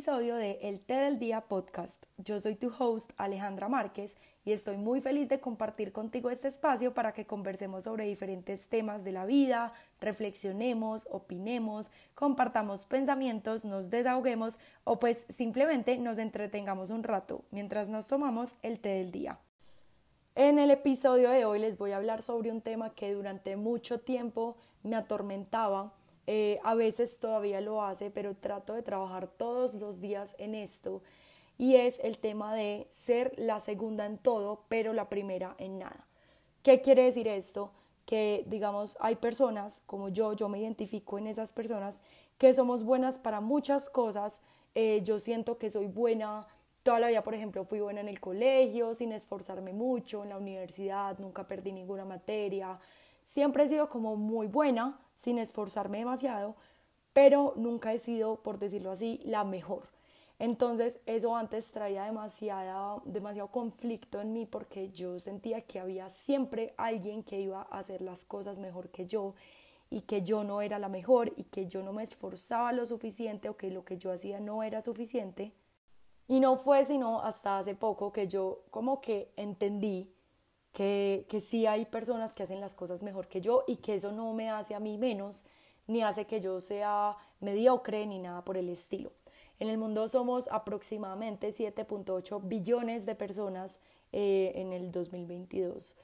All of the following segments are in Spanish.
episodio de El Té del Día podcast. Yo soy tu host Alejandra Márquez y estoy muy feliz de compartir contigo este espacio para que conversemos sobre diferentes temas de la vida, reflexionemos, opinemos, compartamos pensamientos, nos desahoguemos o pues simplemente nos entretengamos un rato mientras nos tomamos el té del día. En el episodio de hoy les voy a hablar sobre un tema que durante mucho tiempo me atormentaba eh, a veces todavía lo hace, pero trato de trabajar todos los días en esto y es el tema de ser la segunda en todo, pero la primera en nada. ¿Qué quiere decir esto? Que, digamos, hay personas como yo, yo me identifico en esas personas que somos buenas para muchas cosas. Eh, yo siento que soy buena toda la vida, por ejemplo, fui buena en el colegio, sin esforzarme mucho, en la universidad, nunca perdí ninguna materia. Siempre he sido como muy buena, sin esforzarme demasiado, pero nunca he sido, por decirlo así, la mejor. Entonces eso antes traía demasiada, demasiado conflicto en mí porque yo sentía que había siempre alguien que iba a hacer las cosas mejor que yo y que yo no era la mejor y que yo no me esforzaba lo suficiente o que lo que yo hacía no era suficiente. Y no fue sino hasta hace poco que yo como que entendí que, que sí hay personas que hacen las cosas mejor que yo y que eso no me hace a mí menos, ni hace que yo sea mediocre ni nada por el estilo. En el mundo somos aproximadamente 7.8 billones de personas eh, en el 2022.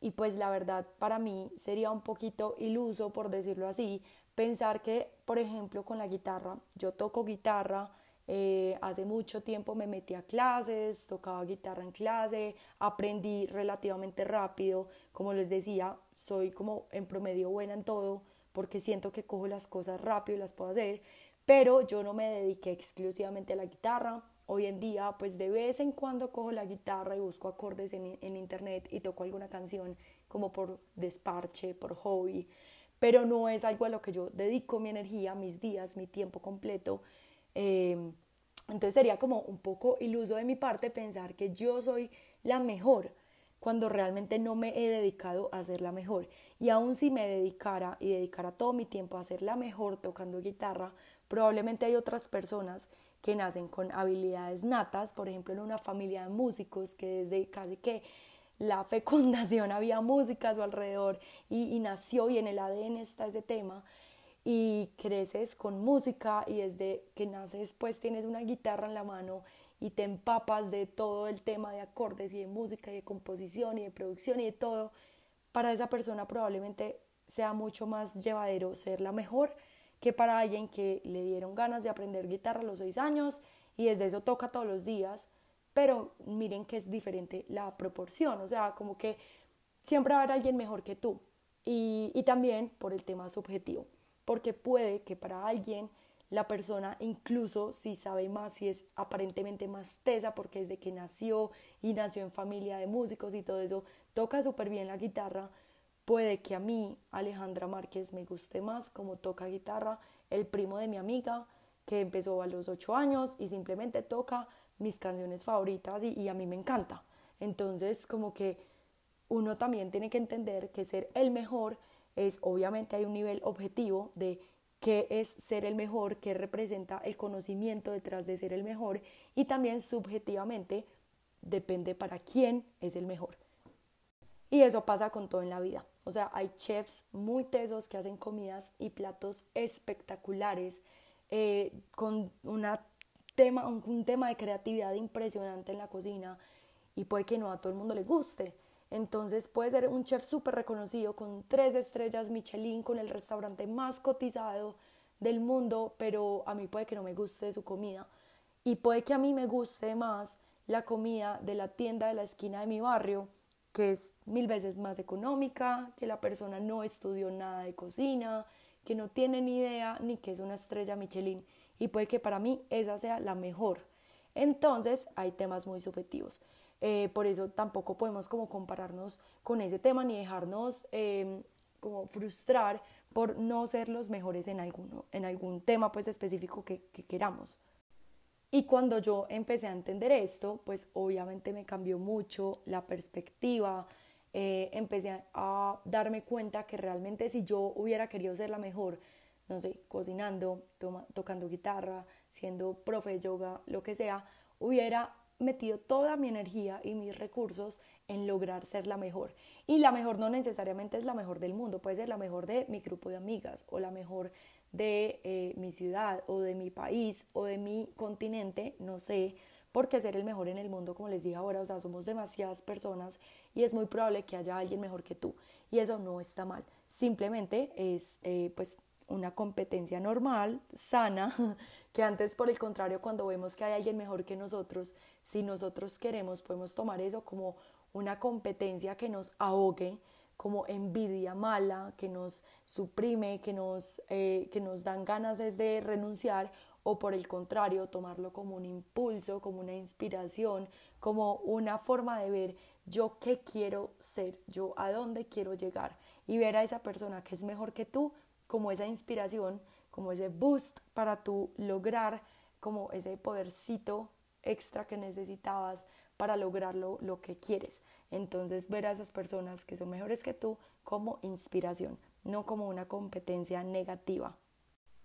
Y pues la verdad para mí sería un poquito iluso, por decirlo así, pensar que, por ejemplo, con la guitarra, yo toco guitarra, eh, hace mucho tiempo me metí a clases, tocaba guitarra en clase, aprendí relativamente rápido, como les decía, soy como en promedio buena en todo porque siento que cojo las cosas rápido y las puedo hacer, pero yo no me dediqué exclusivamente a la guitarra. Hoy en día, pues de vez en cuando cojo la guitarra y busco acordes en, en internet y toco alguna canción como por desparche, por hobby, pero no es algo a lo que yo dedico mi energía, mis días, mi tiempo completo Em, entonces sería como un poco iluso de mi parte pensar que yo soy la mejor cuando realmente no me he dedicado a ser la mejor. Y aún si me dedicara y dedicara todo mi tiempo a ser la mejor tocando guitarra, probablemente hay otras personas que nacen con habilidades natas, por ejemplo en una familia de músicos que desde casi que la fecundación había música a su alrededor y, y nació y en el ADN está ese tema y creces con música y desde que naces pues tienes una guitarra en la mano y te empapas de todo el tema de acordes y de música y de composición y de producción y de todo, para esa persona probablemente sea mucho más llevadero ser la mejor que para alguien que le dieron ganas de aprender guitarra a los seis años y desde eso toca todos los días, pero miren que es diferente la proporción, o sea, como que siempre va a haber alguien mejor que tú. Y, y también por el tema subjetivo porque puede que para alguien la persona incluso si sabe más, si es aparentemente más tesa porque desde que nació y nació en familia de músicos y todo eso, toca súper bien la guitarra, puede que a mí, Alejandra Márquez, me guste más como toca guitarra el primo de mi amiga que empezó a los ocho años y simplemente toca mis canciones favoritas y a mí me encanta. Entonces como que uno también tiene que entender que ser el mejor es obviamente hay un nivel objetivo de qué es ser el mejor, qué representa el conocimiento detrás de ser el mejor y también subjetivamente depende para quién es el mejor. Y eso pasa con todo en la vida. O sea, hay chefs muy tesos que hacen comidas y platos espectaculares eh, con una tema, un tema de creatividad impresionante en la cocina y puede que no a todo el mundo le guste entonces puede ser un chef súper reconocido con tres estrellas Michelin, con el restaurante más cotizado del mundo, pero a mí puede que no me guste su comida. Y puede que a mí me guste más la comida de la tienda de la esquina de mi barrio, que es mil veces más económica, que la persona no estudió nada de cocina, que no tiene ni idea ni que es una estrella Michelin. Y puede que para mí esa sea la mejor. Entonces hay temas muy subjetivos. Eh, por eso tampoco podemos como compararnos con ese tema ni dejarnos em, como frustrar por no ser los mejores en, alguno, en algún tema pues específico que, queramos. Y cuando yo empecé a entender esto, pues obviamente me cambió mucho la perspectiva, eh, empecé a darme cuenta que realmente si yo hubiera querido ser la mejor, no sé, cocinando, tocando guitarra, siendo profe de yoga, lo que sea, hubiera metido toda mi energía y mis recursos en lograr ser la mejor. Y la mejor no necesariamente es la mejor del mundo, puede ser la mejor de mi grupo de amigas o la mejor de eh, mi ciudad o de mi país o de mi continente, no sé, porque ser el mejor en el mundo, como les dije ahora, o sea, somos demasiadas personas y es muy probable que haya alguien mejor que tú. Y eso no está mal. Simplemente es, eh, pues, una competencia normal, sana, que antes por el contrario cuando vemos que hay alguien mejor que nosotros, si nosotros queremos podemos tomar eso como una competencia que nos ahogue, como envidia mala, que nos suprime, que nos, eh, que nos dan ganas de renunciar, o por el contrario, tomarlo como un impulso, como una inspiración, como una forma de ver yo qué quiero ser, yo a dónde quiero llegar y ver a esa persona que es mejor que tú como esa inspiración, como ese boost para tú lograr como ese podercito extra que necesitabas para lograr lo, que quieres. Entonces ver a esas personas que son mejores que tú como inspiración, no como una competencia negativa.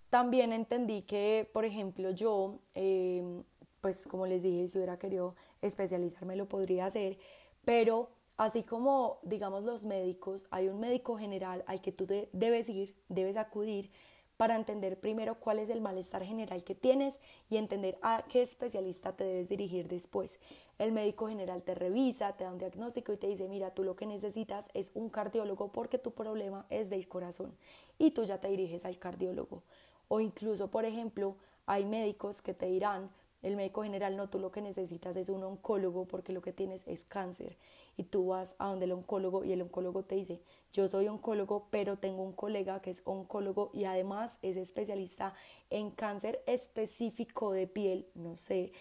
También entendí que, por ejemplo, yo, em, pues como les dije, si hubiera querido especializarme lo podría hacer, pero Así como, digamos, los médicos, hay un médico general al que tú debes ir, debes acudir para entender primero cuál es el malestar general que tienes y entender a qué especialista te debes dirigir después. El médico general te revisa, te da un diagnóstico y te dice, mira, tú lo que necesitas es un cardiólogo porque tu problema es del corazón y tú ya te diriges al cardiólogo. O incluso, por ejemplo, hay médicos que te dirán, el médico general no, tú lo que necesitas es un oncólogo porque lo que tienes es cáncer. Y tú vas a donde el oncólogo y el oncólogo te dice, yo soy oncólogo, pero tengo un colega que es oncólogo y además es especialista en cáncer específico de piel. No sé,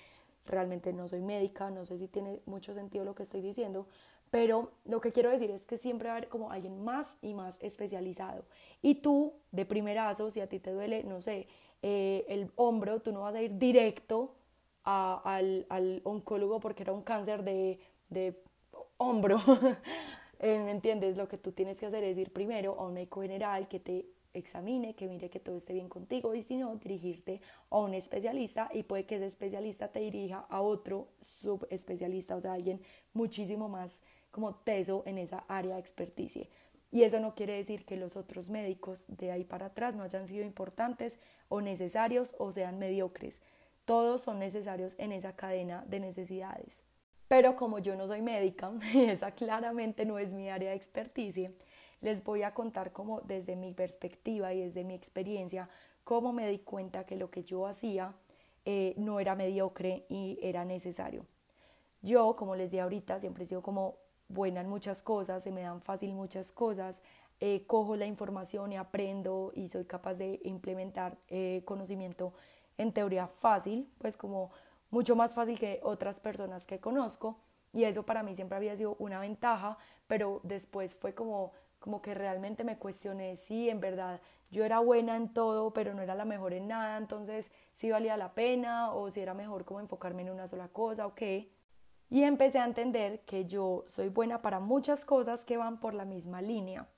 realmente no soy médica, no sé si tiene mucho sentido lo que estoy diciendo, pero lo que quiero decir es que siempre va a haber como alguien más y más especializado. Y tú, de primerazo, si a ti te duele, no sé, eh, el hombro, tú no vas a ir directo al, al, oncólogo porque era un cáncer de, de hombro. Eh, ¿Me entiendes? Lo que tú tienes que hacer es ir primero a un médico general que te examine, que mire que todo esté bien contigo y si no, dirigirte a un especialista y puede que ese especialista te dirija a otro subespecialista, o sea, alguien muchísimo más como teso en esa área de experticia. Y eso no quiere decir que los otros médicos de ahí para atrás no hayan sido importantes o necesarios o sean mediocres. Todos son necesarios en esa cadena de necesidades. Pero como yo no soy médica y esa claramente no es mi área de experticia, les voy a contar como desde mi perspectiva y desde mi experiencia, cómo me di cuenta que lo que yo hacía eh, no era mediocre y era necesario. Yo, como les di ahorita, siempre he sido como buena en muchas cosas, se me dan fácil muchas cosas, eh, cojo la información y aprendo y soy capaz de implementar eh, conocimiento en teoría fácil, pues como mucho más fácil que otras personas que conozco y eso para mí siempre había sido una ventaja, pero después fue como, como que realmente me cuestioné si en verdad yo era buena en todo, pero no era la mejor en nada, entonces si valía la pena o si era mejor como enfocarme en una sola cosa o qué. Y empecé a entender que yo soy buena para muchas cosas que van por la misma línea.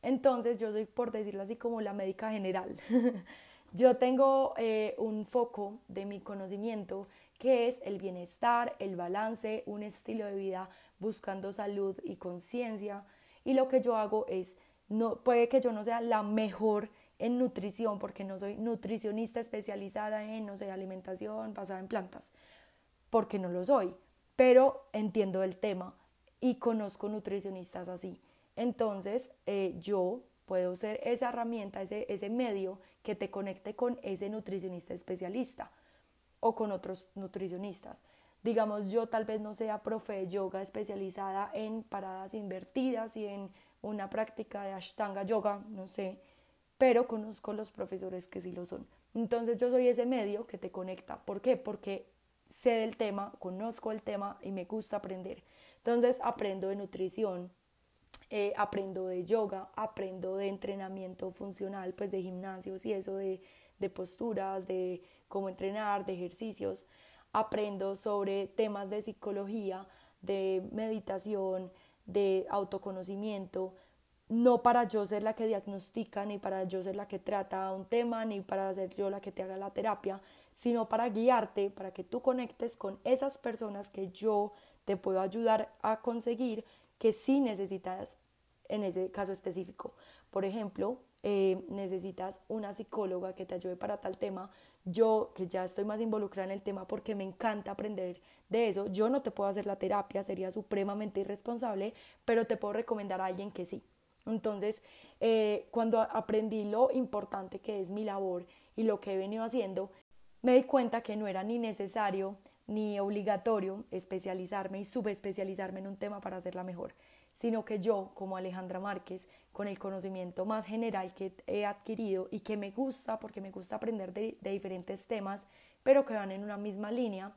Entonces yo soy, por decirlo así, como la médica general. Yo tengo eh, un foco de mi conocimiento que es el bienestar, el balance, un estilo de vida buscando salud y conciencia. Y lo que yo hago es, no, puede que yo no sea la mejor en nutrición, porque no soy nutricionista especializada en, no sé, alimentación basada en plantas, porque no lo soy, pero entiendo el tema y conozco nutricionistas así. Entonces, eh, yo puedo ser esa herramienta, ese, ese medio que te conecte con ese nutricionista especialista o con otros nutricionistas. Digamos, yo tal vez no sea profe de yoga especializada en paradas invertidas y en una práctica de Ashtanga Yoga, no sé, pero conozco los profesores que sí lo son. Entonces yo soy ese medio que te conecta. ¿Por qué? Porque sé del tema, conozco el tema y me gusta aprender. Entonces aprendo de nutrición, eh, aprendo de yoga, aprendo de entrenamiento funcional, pues de gimnasios y eso de, de posturas, de cómo entrenar, de ejercicios. Aprendo sobre temas de psicología, de meditación, de autoconocimiento, no para yo ser la que diagnostica, ni para yo ser la que trata un tema, ni para ser yo la que te haga la terapia, sino para guiarte, para que tú conectes con esas personas que yo te puedo ayudar a conseguir que sí necesitas en ese caso específico. Por ejemplo, eh, necesitas una psicóloga que te ayude para tal tema. Yo, que ya estoy más involucrada en el tema porque me encanta aprender de eso, yo no te puedo hacer la terapia, sería supremamente irresponsable, pero te puedo recomendar a alguien que sí. Entonces, eh, cuando aprendí lo importante que es mi labor y lo que he venido haciendo, me di cuenta que no era ni necesario ni obligatorio especializarme y subespecializarme en un tema para hacerla mejor, sino que yo, como Alejandra Márquez, con el conocimiento más general que he adquirido y que me gusta, porque me gusta aprender de, diferentes temas, pero que van en una misma línea,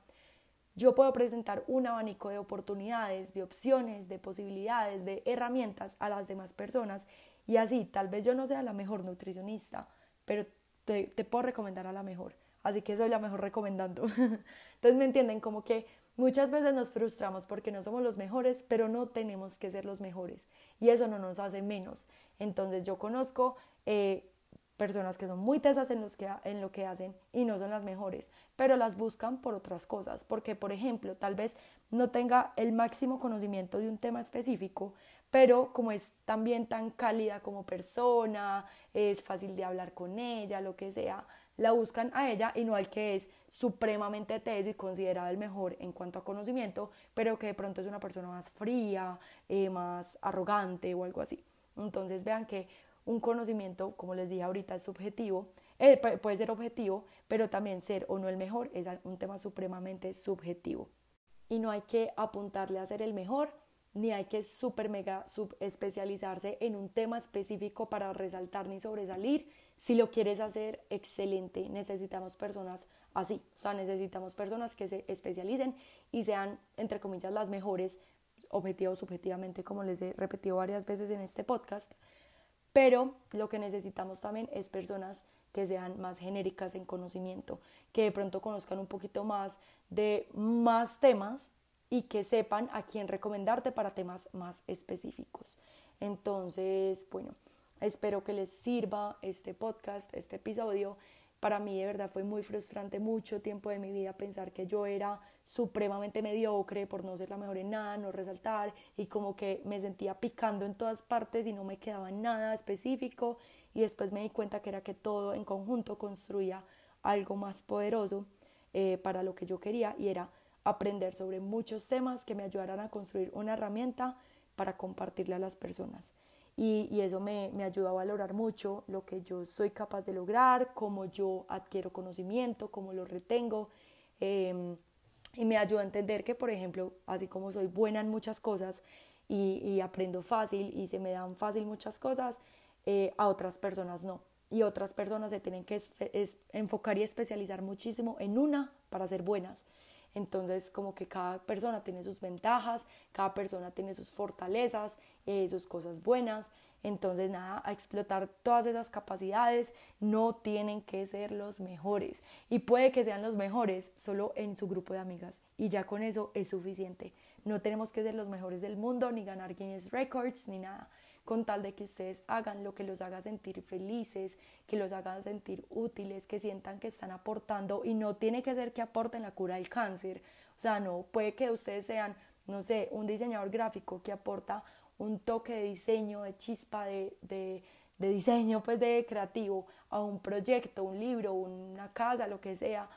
yo puedo presentar un abanico de oportunidades, de opciones, de posibilidades, de herramientas a las demás personas y así tal vez yo no sea la mejor nutricionista, pero te, puedo recomendar a la mejor. Así que soy la mejor recomendando. Entonces me entienden como que muchas veces nos frustramos porque no somos los mejores, pero no tenemos que ser los mejores y eso no nos hace menos. Entonces yo conozco eh, personas que son muy tesas en, los que, en lo que hacen y no son las mejores, pero las buscan por otras cosas, porque por ejemplo, tal vez no tenga el máximo conocimiento de un tema específico, pero como es también tan cálida como persona, es fácil de hablar con ella, lo que sea, la buscan a ella y no al que es supremamente teso y considerado el mejor en cuanto a conocimiento, pero que de pronto es una persona más fría, eh, más arrogante o algo así. Entonces vean que un conocimiento, como les dije ahorita, es subjetivo, eh, puede ser objetivo, pero también ser o no el mejor es un tema supremamente subjetivo. Y no hay que apuntarle a ser el mejor, ni hay que super mega subespecializarse en un tema específico para resaltar ni sobresalir. Si lo quieres hacer excelente, necesitamos personas así, o sea, necesitamos personas que se especialicen y sean, entre comillas, las mejores, objetivo subjetivamente, como les he repetido varias veces en este podcast. Pero lo que necesitamos también es personas que sean más genéricas en conocimiento, que de pronto conozcan un poquito más de más temas y que sepan a quién recomendarte para temas más específicos. Entonces, bueno, espero que les sirva este podcast, este episodio para mí de verdad fue muy frustrante mucho tiempo de mi vida pensar que yo era supremamente mediocre por no ser la mejor en nada, no resaltar y como que me sentía picando en todas partes y no me quedaba nada específico y después me di cuenta que era que todo en conjunto construía algo más poderoso eh, para lo que yo quería y era aprender sobre muchos temas que me ayudaran a construir una herramienta para compartirle a las personas y, eso me, me, ayuda a valorar mucho lo que yo soy capaz de lograr, cómo yo adquiero conocimiento, cómo lo retengo. Em, y me ayuda a entender que, por ejemplo, así como soy buena en muchas cosas y, y aprendo fácil y se me dan fácil muchas cosas, eh, a otras personas no. Y otras personas se tienen que enfocar y especializar muchísimo en una para ser buenas. Entonces, como que cada persona tiene sus ventajas, cada persona tiene sus fortalezas, eh, sus cosas buenas. Entonces, nada, a explotar todas esas capacidades, no tienen que ser los mejores. Y puede que sean los mejores solo en su grupo de amigas. Y ya con eso es suficiente. No tenemos que ser los mejores del mundo, ni ganar Guinness Records, ni nada con tal de que ustedes hagan lo que los haga sentir felices, que los haga sentir útiles, que sientan que están aportando y no tiene que ser que aporten la cura del cáncer. O sea, no, puede que ustedes sean, no sé, un diseñador gráfico que aporta un toque de diseño, de chispa, de, de, de diseño, pues de creativo a un proyecto, un libro, una casa, lo que sea,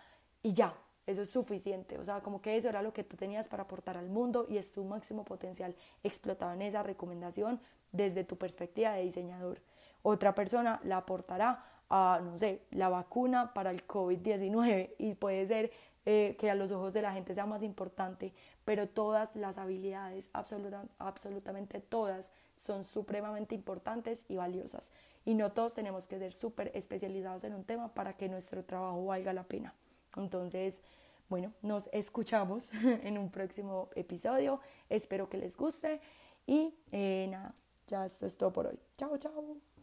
y ya, eso es suficiente, o sea, como que eso era lo que tú tenías para aportar al mundo y es tu máximo potencial explotado en esa recomendación desde tu perspectiva de diseñador. Otra persona la aportará a, no sé, la vacuna para el COVID-19 y puede ser eh, que a los ojos de la gente sea más importante, pero todas las habilidades, absolutamente todas, son supremamente importantes y valiosas. Y no todos tenemos que ser súper especializados en un tema para que nuestro trabajo valga la pena. Entonces, bueno, nos escuchamos en un próximo episodio. Espero que les guste y eh, nada, ya esto es todo por hoy. Chao, chao.